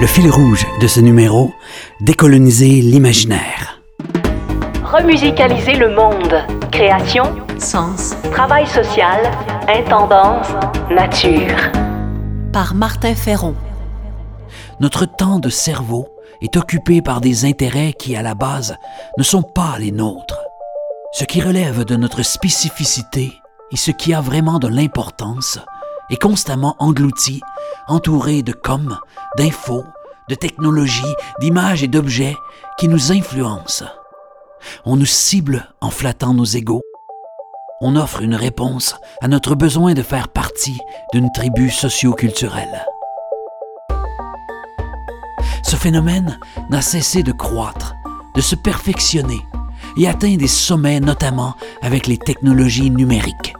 Le fil rouge de ce numéro, décoloniser l'imaginaire. Remusicaliser le monde. Création, Sens travail social, intendance, nature. par Martin Ferron. Notre temps de cerveau est occupé par des intérêts qui, à la base, ne sont pas les nôtres. Ce qui relève de notre spécificité et ce qui a vraiment de l'importance est constamment englouti, entouré de com, d'infos, de technologies, d'images et d'objets qui nous influencent. On nous cible en flattant nos égaux. On offre une réponse à notre besoin de faire partie d'une tribu socio-culturelle. Ce phénomène n'a cessé de croître, de se perfectionner et atteint des sommets notamment avec les technologies numériques.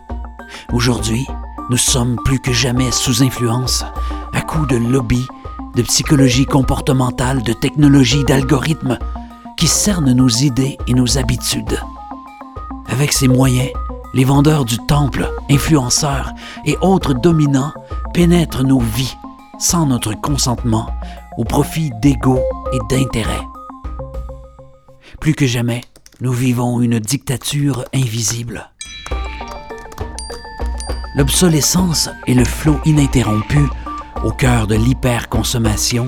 Aujourd'hui, nous sommes plus que jamais sous influence, à coups de lobby, de psychologie comportementale, de technologie, d'algorithmes qui cernent nos idées et nos habitudes. Avec ces moyens, les vendeurs du temple, influenceurs et autres dominants pénètrent nos vies sans notre consentement au profit d'ego et d'intérêts. Plus que jamais, nous vivons une dictature invisible. L'obsolescence et le flot ininterrompu au cœur de l'hyperconsommation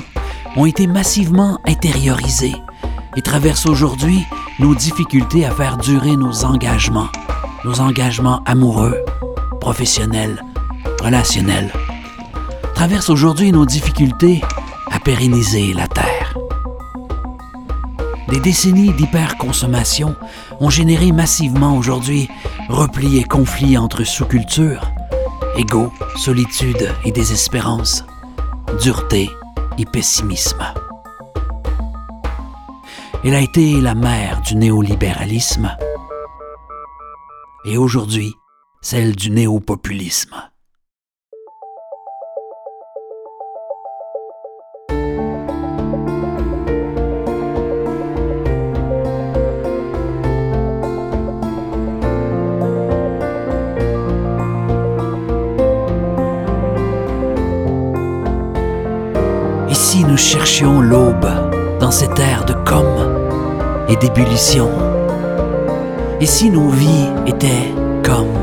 ont été massivement intériorisés et traversent aujourd'hui nos difficultés à faire durer nos engagements, nos engagements amoureux, professionnels, relationnels. Traversent aujourd'hui nos difficultés à pérenniser la Terre. Des décennies d'hyperconsommation ont généré massivement aujourd'hui replis et conflits entre sous-cultures, égaux, solitude et désespérance, dureté et pessimisme. Elle a été la mère du néolibéralisme et aujourd'hui celle du néopopulisme. Cherchions l'aube dans cette ère de com et d'ébullition. Et si nos vies étaient comme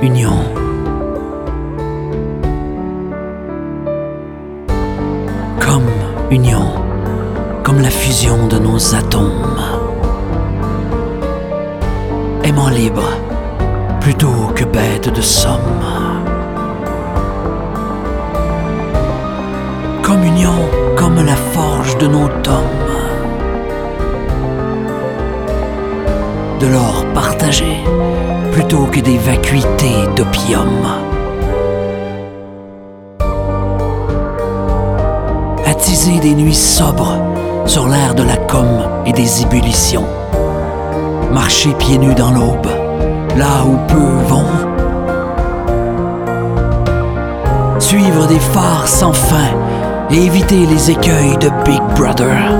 union? Comme union, comme la fusion de nos atomes. Aimant libre plutôt que bête de somme. Communion la forge de nos tomes. De l'or partagé plutôt que des vacuités d'opium. Attiser des nuits sobres sur l'air de la com et des ébullitions. Marcher pieds nus dans l'aube, là où peu vont. Suivre des phares sans fin et éviter les écueils de Big Brother.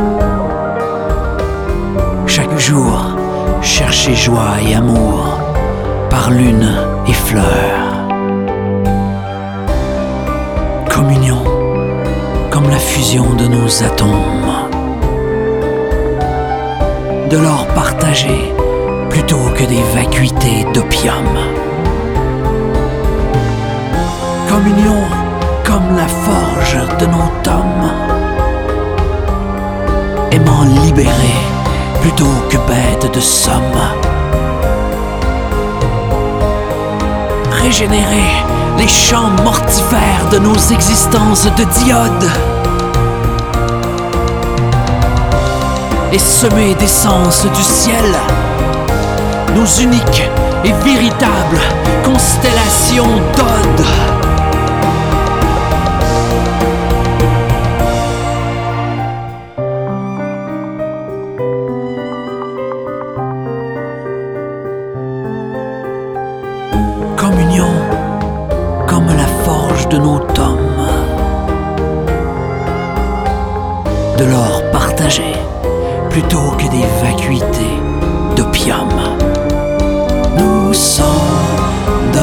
Chaque jour, chercher joie et amour par lune et fleurs. Communion, comme la fusion de nos atomes. De l'or partagé plutôt que des vacuités d'opium. Communion comme la forge de nos tomes. Aimant libérer plutôt que bête de somme. Régénérer les champs mortifères de nos existences de diode. Et semer d'essence du ciel nos uniques et véritables constellations d'odes. de nos tomes. De l'or partagé plutôt que des vacuités d'opium. Nous sommes dans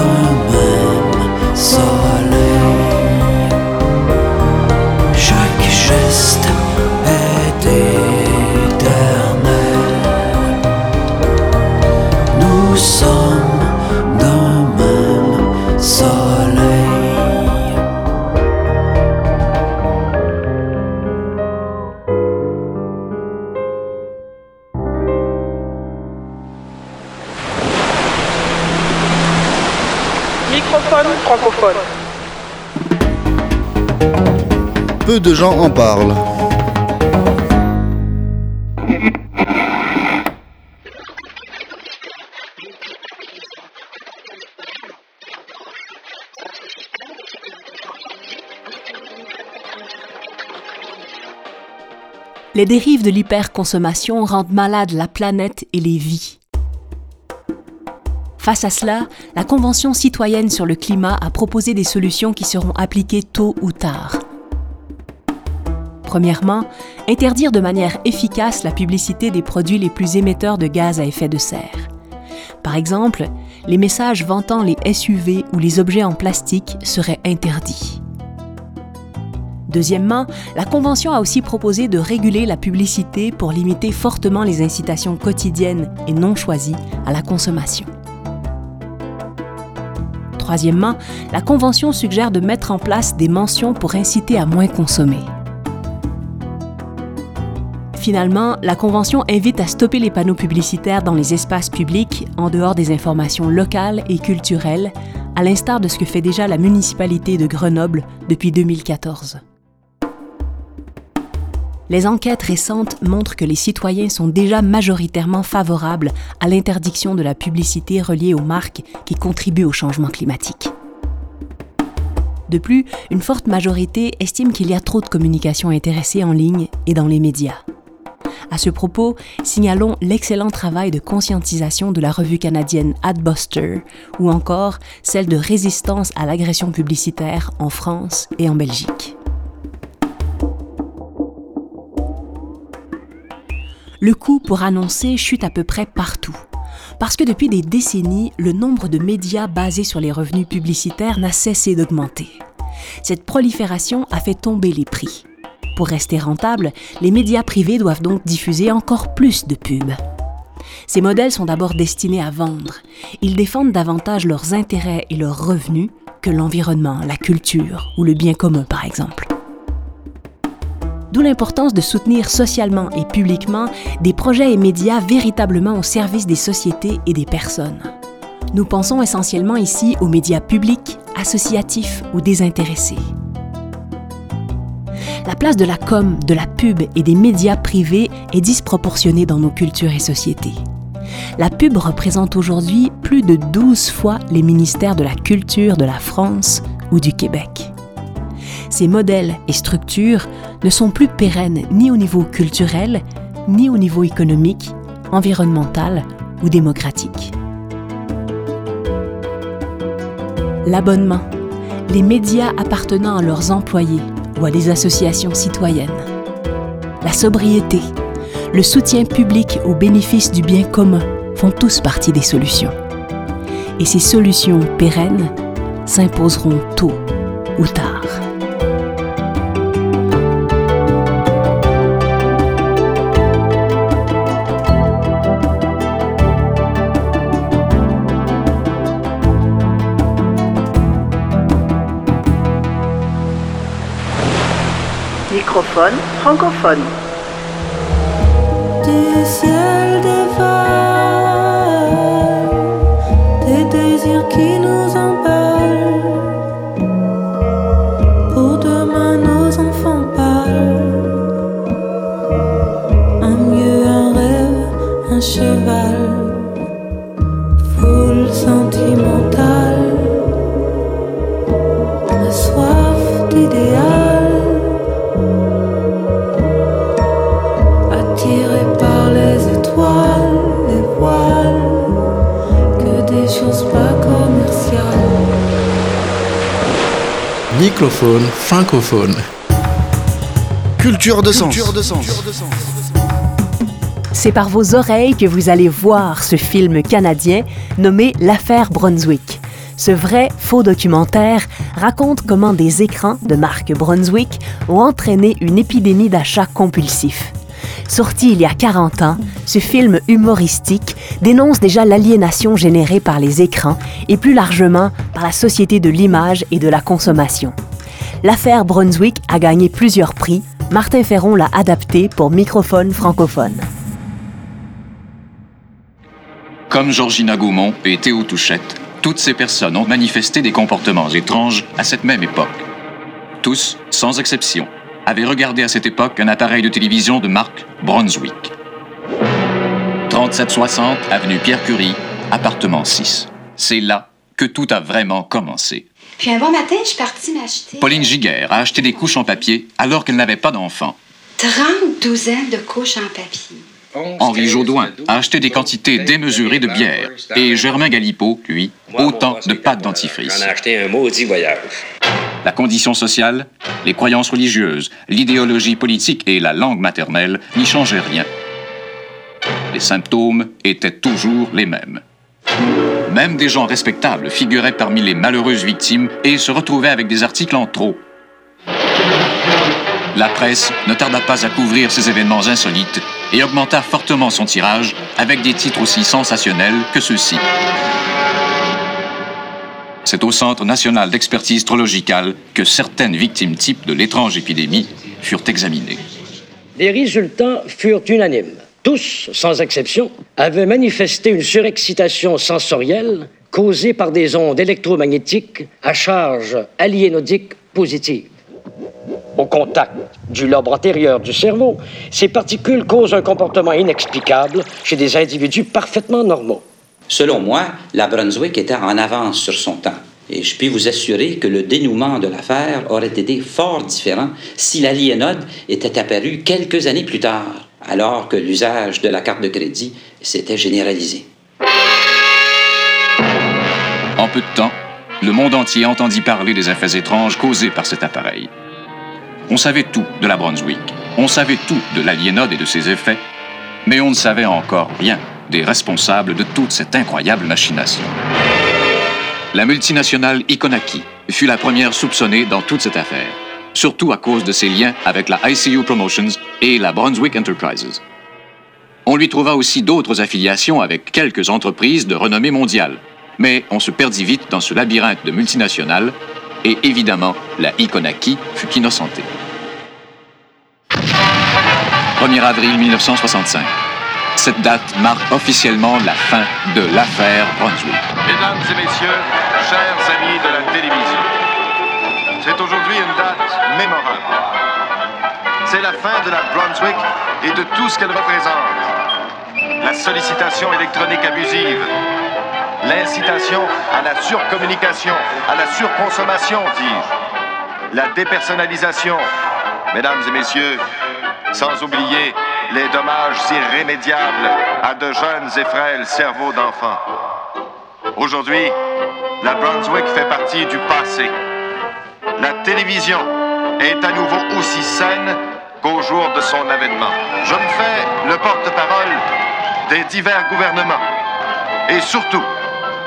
Peu de gens en parlent. Les dérives de l'hyperconsommation rendent malade la planète et les vies. Face à cela, la Convention citoyenne sur le climat a proposé des solutions qui seront appliquées tôt ou tard. Premièrement, interdire de manière efficace la publicité des produits les plus émetteurs de gaz à effet de serre. Par exemple, les messages vantant les SUV ou les objets en plastique seraient interdits. Deuxièmement, la Convention a aussi proposé de réguler la publicité pour limiter fortement les incitations quotidiennes et non choisies à la consommation. Troisièmement, la Convention suggère de mettre en place des mentions pour inciter à moins consommer. Finalement, la Convention invite à stopper les panneaux publicitaires dans les espaces publics en dehors des informations locales et culturelles, à l'instar de ce que fait déjà la municipalité de Grenoble depuis 2014. Les enquêtes récentes montrent que les citoyens sont déjà majoritairement favorables à l'interdiction de la publicité reliée aux marques qui contribuent au changement climatique. De plus, une forte majorité estime qu'il y a trop de communication intéressée en ligne et dans les médias. À ce propos, signalons l'excellent travail de conscientisation de la revue canadienne Adbuster ou encore celle de résistance à l'agression publicitaire en France et en Belgique. le coût pour annoncer chute à peu près partout. Parce que depuis des décennies, le nombre de médias basés sur les revenus publicitaires n'a cessé d'augmenter. Cette prolifération a fait tomber les prix. Pour rester rentables, les médias privés doivent donc diffuser encore plus de pubs. Ces modèles sont d'abord destinés à vendre. Ils défendent davantage leurs intérêts et leurs revenus que l'environnement, la culture ou le bien commun par exemple. D'où l'importance de soutenir socialement et publiquement des projets et médias véritablement au service des sociétés et des personnes. Nous pensons essentiellement ici aux médias publics, associatifs ou désintéressés. La place de la com, de la pub et des médias privés est disproportionnée dans nos cultures et sociétés. La pub représente aujourd'hui plus de 12 fois les ministères de la Culture de la France ou du Québec ces modèles et structures ne sont plus pérennes ni au niveau culturel, ni au niveau économique, environnemental ou démocratique. L'abonnement, les médias appartenant à leurs employés ou à des associations citoyennes. La sobriété, le soutien public au bénéfice du bien commun font tous partie des solutions. Et ces solutions pérennes s'imposeront tôt ou tard. Microphone francophone. Du ciel dévale des désirs qui nous emballent. Pour demain, nos enfants parlent. Un mieux, un rêve, un cheval. Foule sentimentale. Francophone. Culture de sens. C'est par vos oreilles que vous allez voir ce film canadien nommé L'affaire Brunswick. Ce vrai faux documentaire raconte comment des écrans de marque Brunswick ont entraîné une épidémie d'achats compulsifs. Sorti il y a 40 ans, ce film humoristique dénonce déjà l'aliénation générée par les écrans et plus largement par la société de l'image et de la consommation. L'affaire Brunswick a gagné plusieurs prix. Martin Ferron l'a adapté pour microphone francophone. Comme Georgina Gaumont et Théo Touchette, toutes ces personnes ont manifesté des comportements étranges à cette même époque. Tous, sans exception, avaient regardé à cette époque un appareil de télévision de marque Brunswick. 3760 avenue Pierre Curie, appartement 6. C'est là que tout a vraiment commencé. Puis un bon matin, je suis partie m'acheter. Pauline Giguère a acheté des couches en papier alors qu'elle n'avait pas d'enfant. 30 douzaines de couches en papier. Henri Jaudoin a acheté des quantités démesurées de bière. Et Germain Galipeau, lui, autant de pâtes dentifrice. J'en ai acheté un maudit voyage. La condition sociale, les croyances religieuses, l'idéologie politique et la langue maternelle n'y changeaient rien. Les symptômes étaient toujours les mêmes. Même des gens respectables figuraient parmi les malheureuses victimes et se retrouvaient avec des articles en trop. La presse ne tarda pas à couvrir ces événements insolites et augmenta fortement son tirage avec des titres aussi sensationnels que ceux-ci. C'est au Centre national d'expertise trologicale que certaines victimes types de l'étrange épidémie furent examinées. Les résultats furent unanimes. Tous, sans exception, avaient manifesté une surexcitation sensorielle causée par des ondes électromagnétiques à charge aliénodique positive. Au contact du lobe antérieur du cerveau, ces particules causent un comportement inexplicable chez des individus parfaitement normaux. Selon moi, la Brunswick était en avance sur son temps. Et je puis vous assurer que le dénouement de l'affaire aurait été fort différent si l'aliénode était apparu quelques années plus tard, alors que l'usage de la carte de crédit s'était généralisé. En peu de temps, le monde entier entendit parler des effets étranges causés par cet appareil. On savait tout de la Brunswick, on savait tout de l'aliénode et de ses effets, mais on ne savait encore rien des responsables de toute cette incroyable machination. La multinationale Iconaki fut la première soupçonnée dans toute cette affaire, surtout à cause de ses liens avec la ICU Promotions et la Brunswick Enterprises. On lui trouva aussi d'autres affiliations avec quelques entreprises de renommée mondiale, mais on se perdit vite dans ce labyrinthe de multinationales et évidemment, la Iconaki fut innocentée. 1er avril 1965. Cette date marque officiellement la fin de l'affaire Brunswick. Mesdames et messieurs, chers amis de la télévision, c'est aujourd'hui une date mémorable. C'est la fin de la Brunswick et de tout ce qu'elle représente. La sollicitation électronique abusive, l'incitation à la surcommunication, à la surconsommation, dis-je, la dépersonnalisation, mesdames et messieurs, sans oublier les dommages irrémédiables à de jeunes et frêles cerveaux d'enfants. Aujourd'hui, la Brunswick fait partie du passé. La télévision est à nouveau aussi saine qu'au jour de son avènement. Je me fais le porte-parole des divers gouvernements et surtout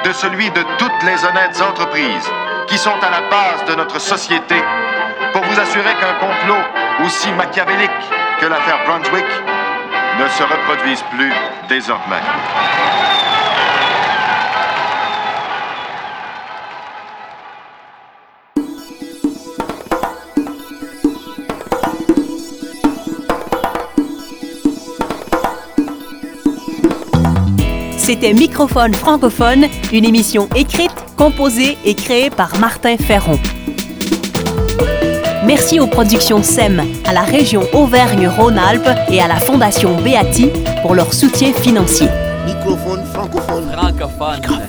de celui de toutes les honnêtes entreprises qui sont à la base de notre société pour vous assurer qu'un complot aussi machiavélique que l'affaire Brunswick ne se reproduise plus désormais. C'était Microphone francophone, une émission écrite, composée et créée par Martin Ferron. Merci aux productions SEM, à la région Auvergne-Rhône-Alpes et à la Fondation Beati pour leur soutien financier. Microphone francophone. Francophone.